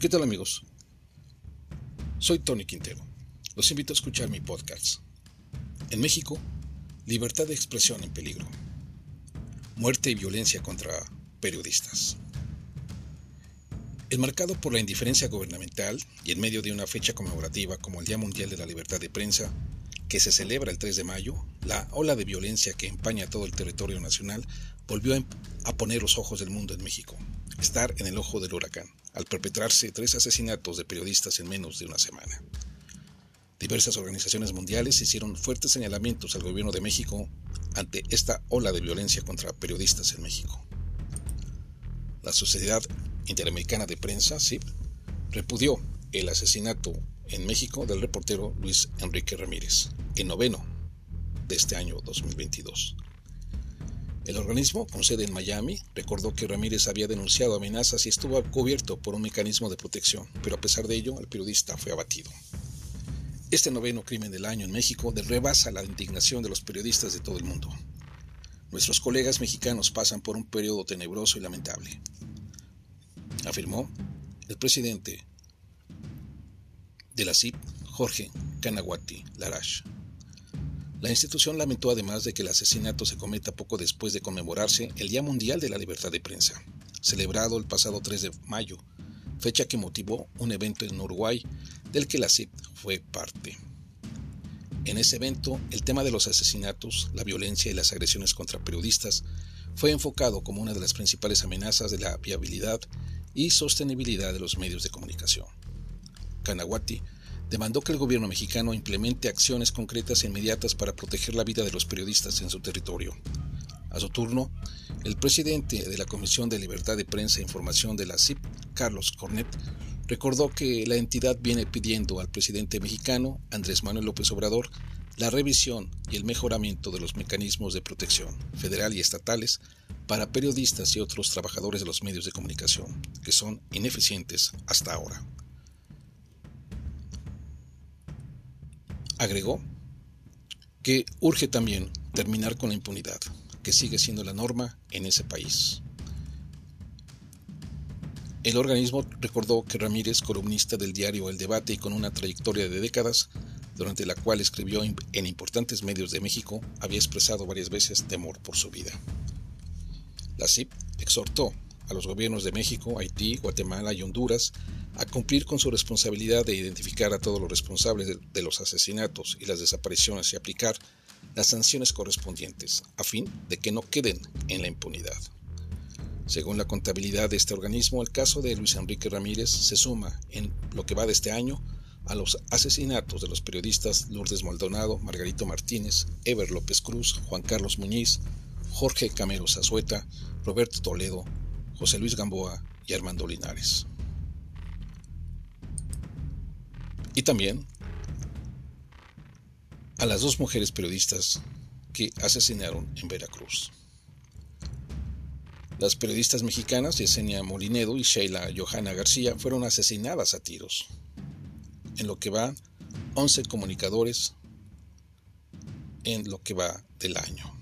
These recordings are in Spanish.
¿Qué tal amigos? Soy Tony Quintero. Los invito a escuchar mi podcast. En México, libertad de expresión en peligro. Muerte y violencia contra periodistas. Enmarcado por la indiferencia gubernamental y en medio de una fecha conmemorativa como el Día Mundial de la Libertad de Prensa, que se celebra el 3 de mayo, la ola de violencia que empaña todo el territorio nacional volvió a poner los ojos del mundo en México, estar en el ojo del huracán al perpetrarse tres asesinatos de periodistas en menos de una semana. Diversas organizaciones mundiales hicieron fuertes señalamientos al gobierno de México ante esta ola de violencia contra periodistas en México. La Sociedad Interamericana de Prensa, SIP, repudió el asesinato en México del reportero Luis Enrique Ramírez, en noveno de este año 2022. El organismo, con sede en Miami, recordó que Ramírez había denunciado amenazas y estuvo cubierto por un mecanismo de protección, pero a pesar de ello, el periodista fue abatido. Este noveno crimen del año en México rebasa la indignación de los periodistas de todo el mundo. Nuestros colegas mexicanos pasan por un periodo tenebroso y lamentable, afirmó el presidente de la CIP, Jorge Canaguati Larash. La institución lamentó además de que el asesinato se cometa poco después de conmemorarse el Día Mundial de la Libertad de Prensa, celebrado el pasado 3 de mayo, fecha que motivó un evento en Uruguay del que la CIP fue parte. En ese evento, el tema de los asesinatos, la violencia y las agresiones contra periodistas fue enfocado como una de las principales amenazas de la viabilidad y sostenibilidad de los medios de comunicación. Canaguati demandó que el gobierno mexicano implemente acciones concretas e inmediatas para proteger la vida de los periodistas en su territorio. A su turno, el presidente de la Comisión de Libertad de Prensa e Información de la CIP, Carlos Cornet, recordó que la entidad viene pidiendo al presidente mexicano, Andrés Manuel López Obrador, la revisión y el mejoramiento de los mecanismos de protección federal y estatales para periodistas y otros trabajadores de los medios de comunicación, que son ineficientes hasta ahora. Agregó que urge también terminar con la impunidad, que sigue siendo la norma en ese país. El organismo recordó que Ramírez, columnista del diario El Debate y con una trayectoria de décadas, durante la cual escribió en importantes medios de México, había expresado varias veces temor por su vida. La CIP exhortó a los gobiernos de México, Haití, Guatemala y Honduras a cumplir con su responsabilidad de identificar a todos los responsables de, los asesinatos y las desapariciones y aplicar las sanciones correspondientes, a fin de que no queden en la impunidad. Según la contabilidad de este organismo, el caso de Luis Enrique Ramírez se suma en lo que va de este año a los asesinatos de los periodistas Lourdes Maldonado, Margarito Martínez, Ever López Cruz, Juan Carlos Muñiz, Jorge Camero Zazueta, Roberto Toledo, José Luis Gamboa y Armando Linares. y también a las dos mujeres periodistas que asesinaron en Veracruz. Las periodistas mexicanas Yesenia Molinedo y Sheila Johanna García fueron asesinadas a tiros. En lo que va, 11 comunicadores en lo que va del año.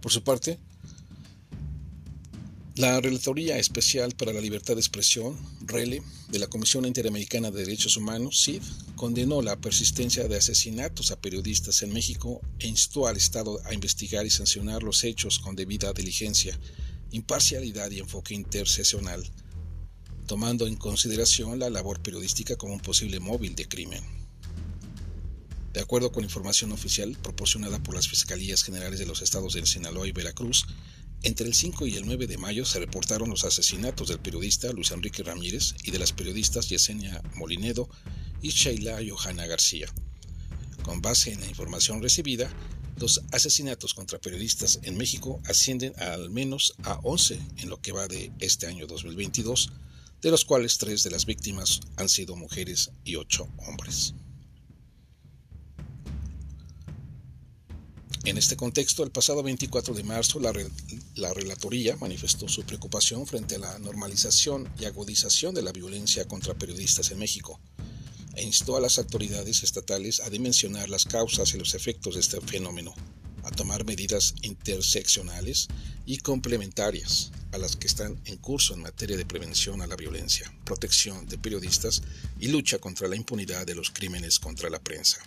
Por su parte, la Relatoría Especial para la Libertad de Expresión, RELE, de la Comisión Interamericana de Derechos Humanos, CID, condenó la persistencia de asesinatos a periodistas en México e instó al Estado a investigar y sancionar los hechos con debida diligencia, imparcialidad y enfoque interseccional, tomando en consideración la labor periodística como un posible móvil de crimen. De acuerdo con información oficial proporcionada por las Fiscalías Generales de los Estados de Sinaloa y Veracruz, entre el 5 y el 9 de mayo se reportaron los asesinatos del periodista Luis Enrique Ramírez y de las periodistas Yesenia Molinedo y Sheila Johanna García. Con base en la información recibida, los asesinatos contra periodistas en México ascienden al menos a 11 en lo que va de este año 2022, de los cuales tres de las víctimas han sido mujeres y ocho hombres. En este contexto, el pasado 24 de marzo, la, Relatoría manifestó su preocupación frente a la normalización y agudización de la violencia contra periodistas en México e instó a las autoridades estatales a dimensionar las causas y los efectos de este fenómeno, a tomar medidas interseccionales y complementarias a las que están en curso en materia de prevención a la violencia, protección de periodistas y lucha contra la impunidad de los crímenes contra la prensa.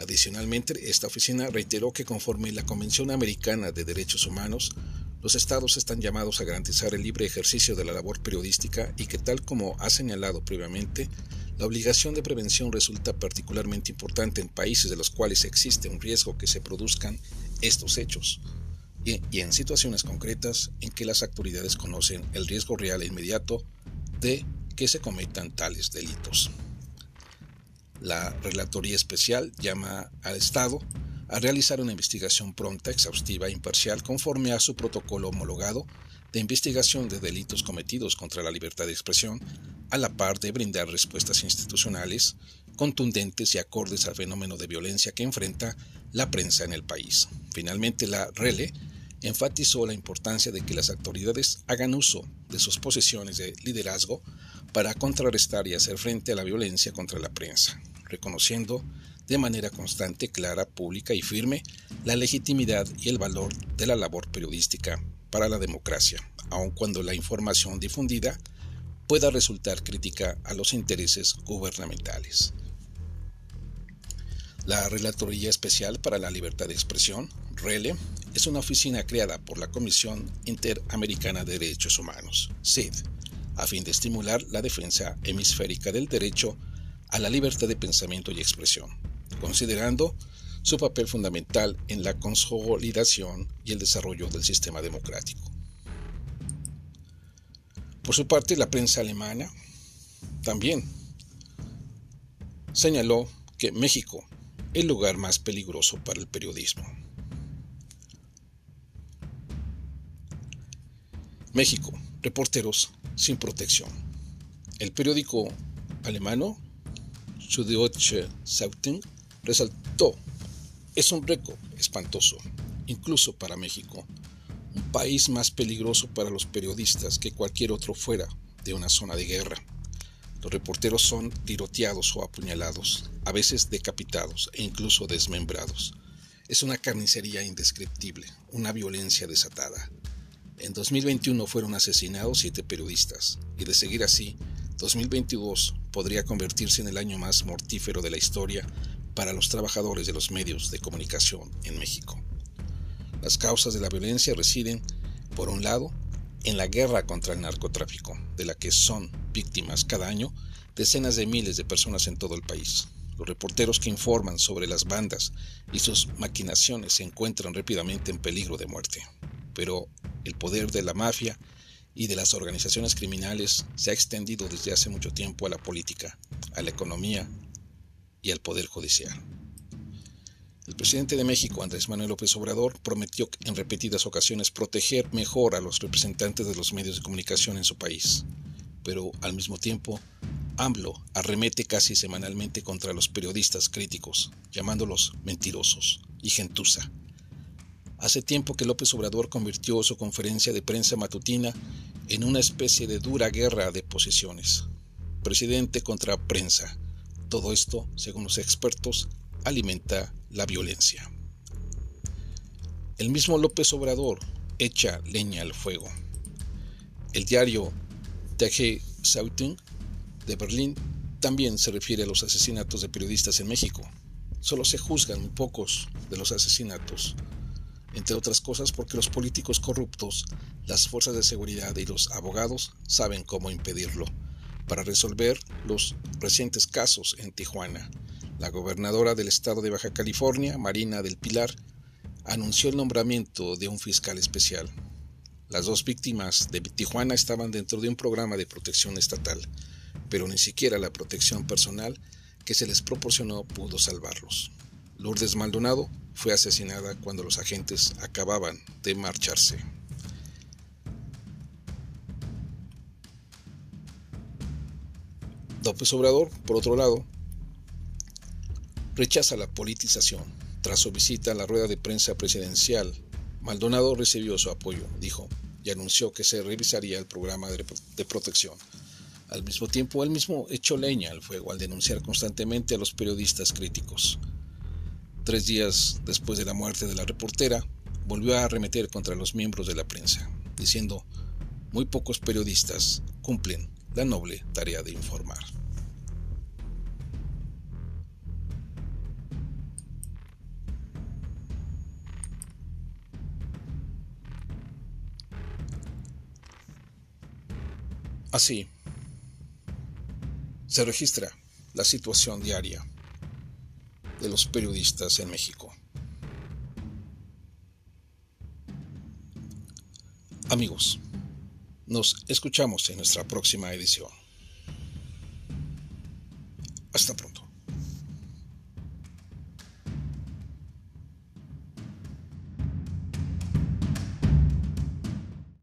Adicionalmente, esta oficina reiteró que conforme la Convención Americana de Derechos Humanos, los estados están llamados a garantizar el libre ejercicio de la labor periodística y que tal como ha señalado previamente, la obligación de prevención resulta particularmente importante en países de los cuales existe un riesgo que se produzcan estos hechos y, en situaciones concretas en que las autoridades conocen el riesgo real e inmediato de que se cometan tales delitos. La Relatoría Especial llama al Estado a realizar una investigación pronta, exhaustiva e imparcial conforme a su protocolo homologado de investigación de delitos cometidos contra la libertad de expresión, a la par de brindar respuestas institucionales contundentes y acordes al fenómeno de violencia que enfrenta la prensa en el país. Finalmente, la RELE enfatizó la importancia de que las autoridades hagan uso de sus posiciones de liderazgo para contrarrestar y hacer frente a la violencia contra la prensa, reconociendo de manera constante, clara, pública y firme la legitimidad y el valor de la labor periodística para la democracia, aun cuando la información difundida pueda resultar crítica a los intereses gubernamentales. La Relatoría Especial para la Libertad de Expresión, RELE, es una oficina creada por la Comisión Interamericana de Derechos Humanos, CID, a fin de estimular la defensa hemisférica del derecho a la libertad de pensamiento y expresión, considerando su papel fundamental en la consolidación y el desarrollo del sistema democrático. Por su parte, la prensa alemana también señaló que México es el lugar más peligroso para el periodismo. México, reporteros sin protección. El periódico alemano Süddeutsche Zeitung resaltó, es un récord espantoso, incluso para México, un país más peligroso para los periodistas que cualquier otro fuera de una zona de guerra. Los reporteros son tiroteados o apuñalados, a veces decapitados e incluso desmembrados. Es una carnicería indescriptible, una violencia desatada. En 2021 fueron asesinados siete periodistas, y de seguir así, 2022 podría convertirse en el año más mortífero de la historia para los trabajadores de los medios de comunicación en México. Las causas de la violencia residen, por un lado, en la guerra contra el narcotráfico, de la que son víctimas cada año decenas de miles de personas en todo el país. Los reporteros que informan sobre las bandas y sus maquinaciones se encuentran rápidamente en peligro de muerte. Pero el poder de la mafia y de las organizaciones criminales se ha extendido desde hace mucho tiempo a la política, a la economía y al poder judicial. El presidente de México, Andrés Manuel López Obrador, prometió en repetidas ocasiones proteger mejor a los representantes de los medios de comunicación en su país, pero al mismo tiempo, AMLO arremete casi semanalmente contra los periodistas críticos, llamándolos mentirosos y gentuza. Hace tiempo que López Obrador convirtió su conferencia de prensa matutina en una especie de dura guerra de posiciones. Presidente contra prensa. Todo esto, según los expertos, alimenta la violencia. El mismo López Obrador echa leña al fuego. El diario Tage Zeitung de Berlín también se refiere a los asesinatos de periodistas en México. Solo se juzgan muy pocos de los asesinatos, entre otras cosas porque los políticos corruptos, las fuerzas de seguridad y los abogados saben cómo impedirlo. Para resolver los recientes casos en Tijuana, la gobernadora del estado de Baja California, Marina del Pilar, anunció el nombramiento de un fiscal especial. Las dos víctimas de Tijuana estaban dentro de un programa de protección estatal, pero ni siquiera la protección personal que se les proporcionó pudo salvarlos. Lourdes Maldonado fue asesinada cuando los agentes acababan de marcharse. López Obrador, por otro lado, rechaza la politización. Tras su visita a la rueda de prensa presidencial, Maldonado recibió su apoyo, dijo, y anunció que se revisaría el programa de, protección. Al mismo tiempo, él mismo echó leña al fuego al denunciar constantemente a los periodistas críticos. Tres días después de la muerte de la reportera, volvió a arremeter contra los miembros de la prensa, diciendo, muy pocos periodistas cumplen la noble tarea de informar. Así, se registra la situación diaria de los periodistas en México. Amigos, nos escuchamos en nuestra próxima edición. Hasta pronto.